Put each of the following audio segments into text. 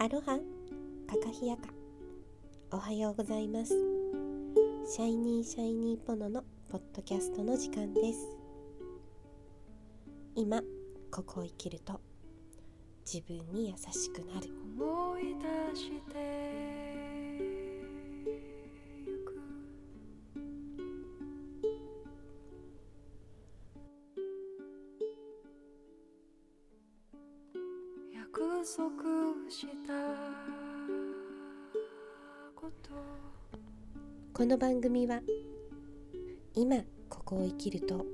アロハ。カカヒヤカ。おはようございます。シャイニーシャイニーポノのポッドキャストの時間です。今ここを生きると自分に優しくなる。思い出して。約束。したことこの番組は今ここを生きると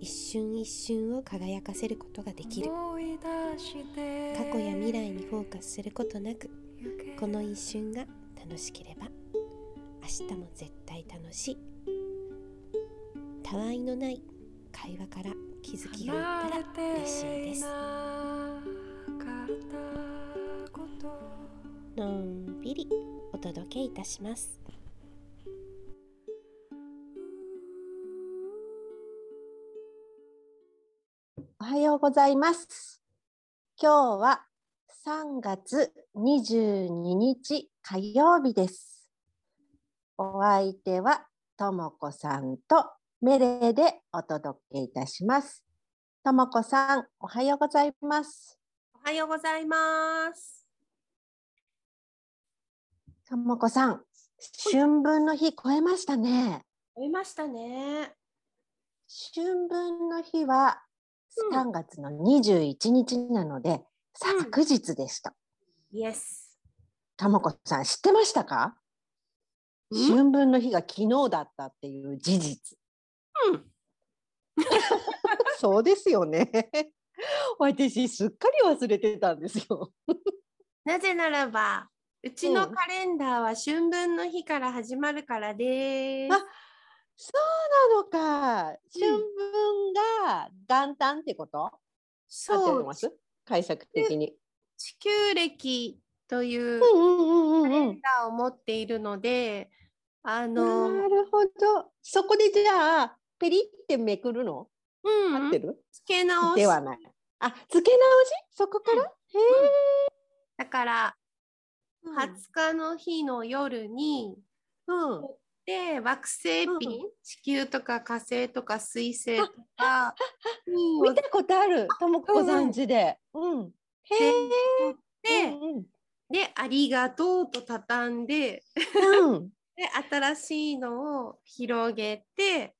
一瞬一瞬を輝かせることができる。過去や未来にフォーカスすることなくこの一瞬が楽しければ明日も絶対楽しい。たわいのない会話から気づきがあったら嬉しいです。のんびりお届けいたしますおはようございます。今日は3月22日火曜日です。お相手はともこさんとメレでお届けいたします。ともこさん、おはようございます。おはようございますともこさん、春分の日超えましたね。終えましたね春分の日はうん3月の21日なので、うん昨日でした。イエスともこさん、知ってましたか？春分の日が昨日だったっていう事実。うん そうですよね。私すっかり忘れてたんですよ。なぜならばうちうんのカレンダーは春分の日から始まるからです、あそうなのか。春分が元旦ってこと？合ってそうます？解釈的に。地球歴といううんうんうんカレうん。うん。ンダーを持っているので、あなの、るほど。そこでじゃあ、ペリってめくるの、うん。合ってる？付け直し。ではない。あ、付け直し？そこから、へだからえ。20日の日の夜に、うん。で惑星うんピン、地球とか火星とか水星とかピンを見たことある。ともこさん家で。うん。へえ。で、うんでありがとうと畳んでうん。うん。で新しいのを広げて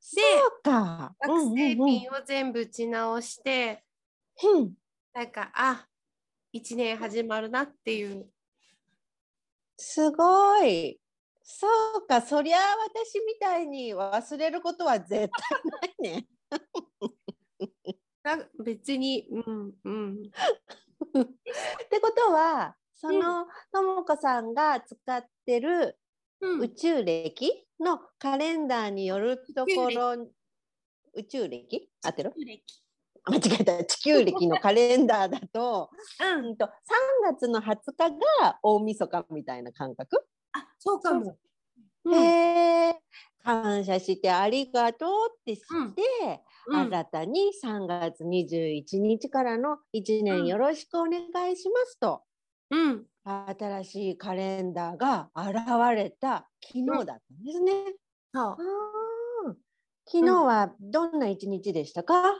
そうか。惑星うんピンを全部打ち直して、うんうん。なんかあ1年始まるなっていうすごい。そうか。そりゃ私みたいに忘れることは絶対ないね。な別にうんうんってことは、そのともこさんが使ってるうん宇宙歴のカレンダーによるところ、宇宙歴合ってる？間違えた。地球歴のカレンダーだと、うん。うんと3月の20日が大晦日みたいな感覚、あそうかも。うん。へえ感謝してありがとうってして、うん。新たに3月21日からの1うん年よろしくお願いしますと、うん。新しいカレンダーが現れた昨日だったんですね。そう。昨日はどんな一日でしたか、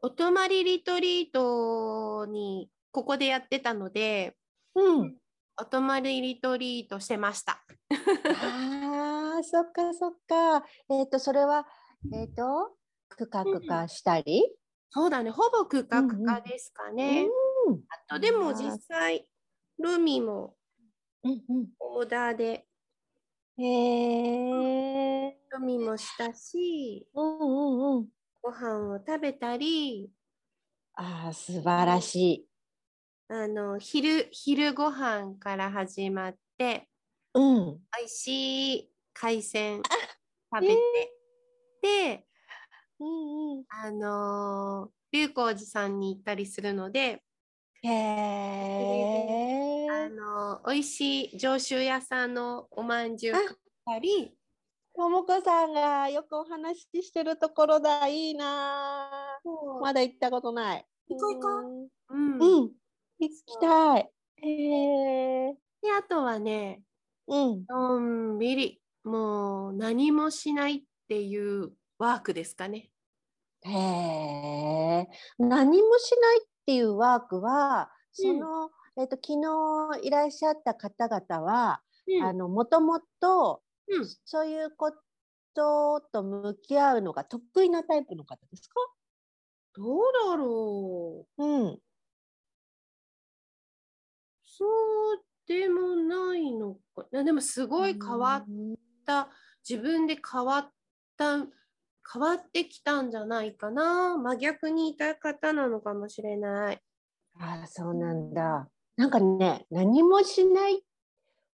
お泊まりリトリートにここでやってたのでうん、お泊まりリトリートしてましたああ、そっかそっか。えっ、と、それは、えっ、と、くかくかしたり？そうだねほぼ区画うんうん化ですかね、うん、あとでも実際ルミもうん、オーダーでうん。へえ。ルミもしたしうん、うん、うん。ご飯を食べたりああ、素晴らしい。あの昼昼ご飯から始まってうん。美味しい海鮮食べて、でうん、うん。あのー龍光寺さんに行ったりするので、へえ。あのー美味しい上州屋さんのおまんじゅう買ったりともこさんがよくお話ししてるところだ。いいなー。まだ行ったことない。行こう行こううんん。うん。行きたい。へえ。であとはねうん。のんびりもう何もしないっていうワークですかね。へえ。何もしないっていうワークは、その、えっと昨日いらっしゃった方々は、うんあのもともとうんそういうことと向き合うのが得意なタイプの方ですか？どうだろううん。そうでもないのかなでもすごい変わった自分で変わった変わってきたんじゃないかな真逆にいた方なのかもしれない。ああ、そうなんだ。なんかね、何もしない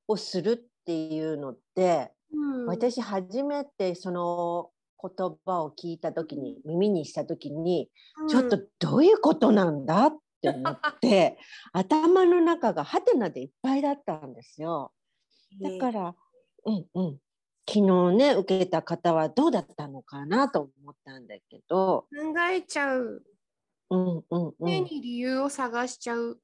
をするっていうのって、うん、私初めてその言葉を聞いた時に耳にした時に、ちょっとどういうことなんだって思って、頭の中がハテナでいっぱいだったんですよ。だから、うんうん。昨日ね受けた方はどうだったのかなと思ったんだけど、考えちゃううんうんう常ん。に理由を探しちゃう。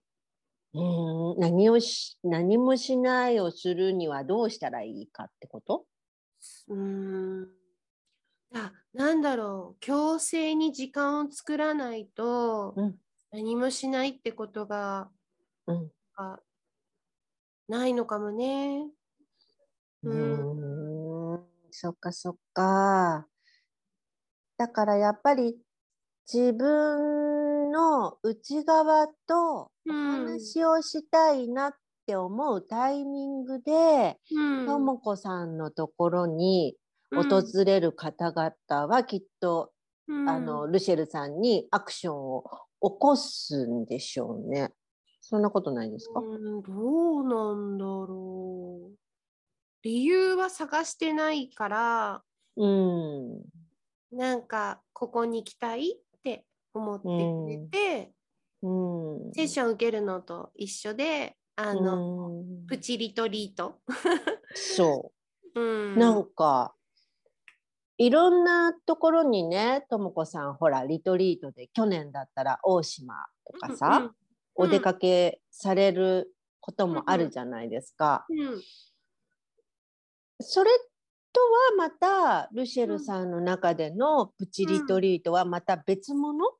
うん何をし何もしないをするにはどうしたらいいかってこと？うーん。あなんだろう。強制に時間を作らないとうん。何もしないってことがうん。がないのかもね。ううん。ーん。そっかそっか。だからやっぱり自分の内側とおうん話をしたいなって思うタイミングで、うんともこさんのところにうん訪れる方々はきっと、うんあのルシェルさんにアクションを起こすんでしょうね。そんなことないですか？うんどうなんだろう。理由は探してないからうん。なんかここに行きたい？思ってくれて、うん。セッション受けるのと一緒であの、うんプチリトリート。そう。うん、なんかいろんなところにねともこさんほらリトリートで去年だったら大島とかさ、うんお出かけされることもあるじゃないですか。うんそれとはまたルシェルさんの中でのプチリトリートはまた別物、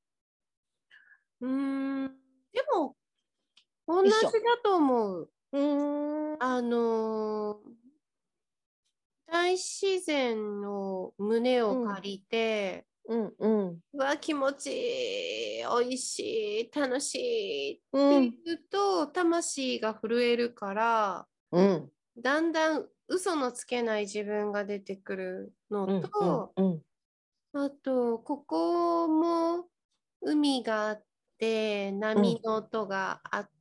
うん、でも同じだと思う。うーん。あのー大自然の胸を借りて、うんうん。うわ気持ちいいおいしい楽しいってうん言うと、魂が震えるからうんだんだん嘘のつけない自分が出てくるのと、うんあとここも海があって波の音があっ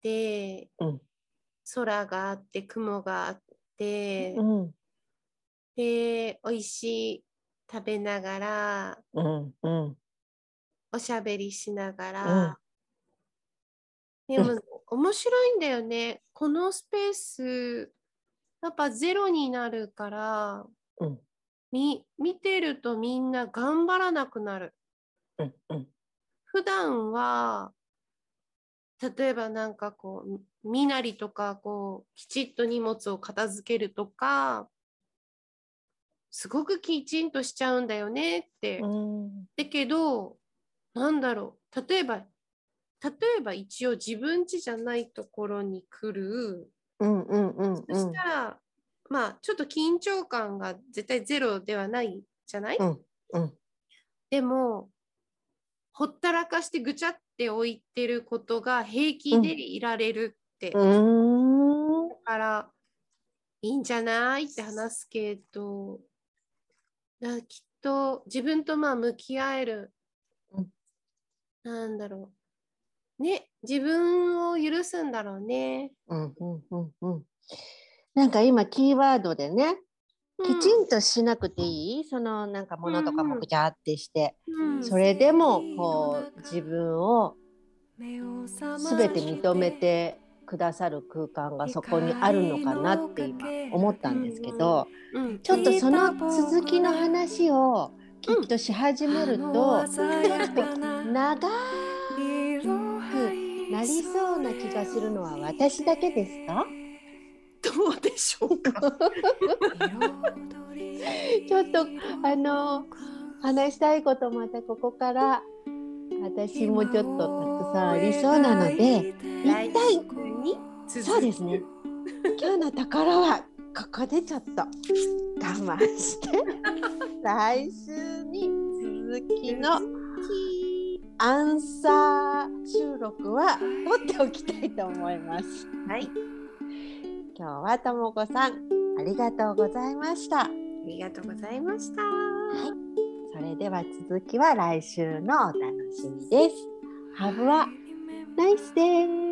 て、うん。空があって雲があって、うん。で美味しい食べながらうん。うん。おしゃべりしながうん。ら、でも面白いんだよね。このスペースやっぱゼロになるからうん。み見てるとみんな頑張らなくなる。うん。うん普段は例えばなんかこう身なりとかこうきちっと荷物を片付けるとかすごくきちんとしちゃうんだよねって。うん。だけどなんだろう。例えば例えば一応自分家じゃないところに来る、うんうんうん。そしたらまあちょっと緊張感が絶対ゼロではないじゃない、うんうん。でもほったらかしてぐちゃって置いてることが平気でいられるって、うーん。だからいいんじゃないって話すけどだきっと自分とまあ向き合える、うん。なんだろう。ね自分を許すんだろうね。うんうんうんうん。なんか今キーワードでね、きちんとしなくていい？そのなんか物とかもぐちゃってして、うん。それでもこう自分を全て認めてくださる空間がそこにあるのかなって今思ったんですけど、うん。ちょっとその続きの話をきっとし始めると、長く馴りそうな気がするのは私だけですか？どうでしょうか？ちょっとあの話したいことまたここから私もちょっとたくさんありそうなので来一体そうですね。今日のところはここでちょっと我慢して 来週に続きのアンサー収録は取っておきたいと思います。はい、今日はともこさんありがとうございました。ありがとうございました。それでは続きは来週のお楽しみです。Have a nice day!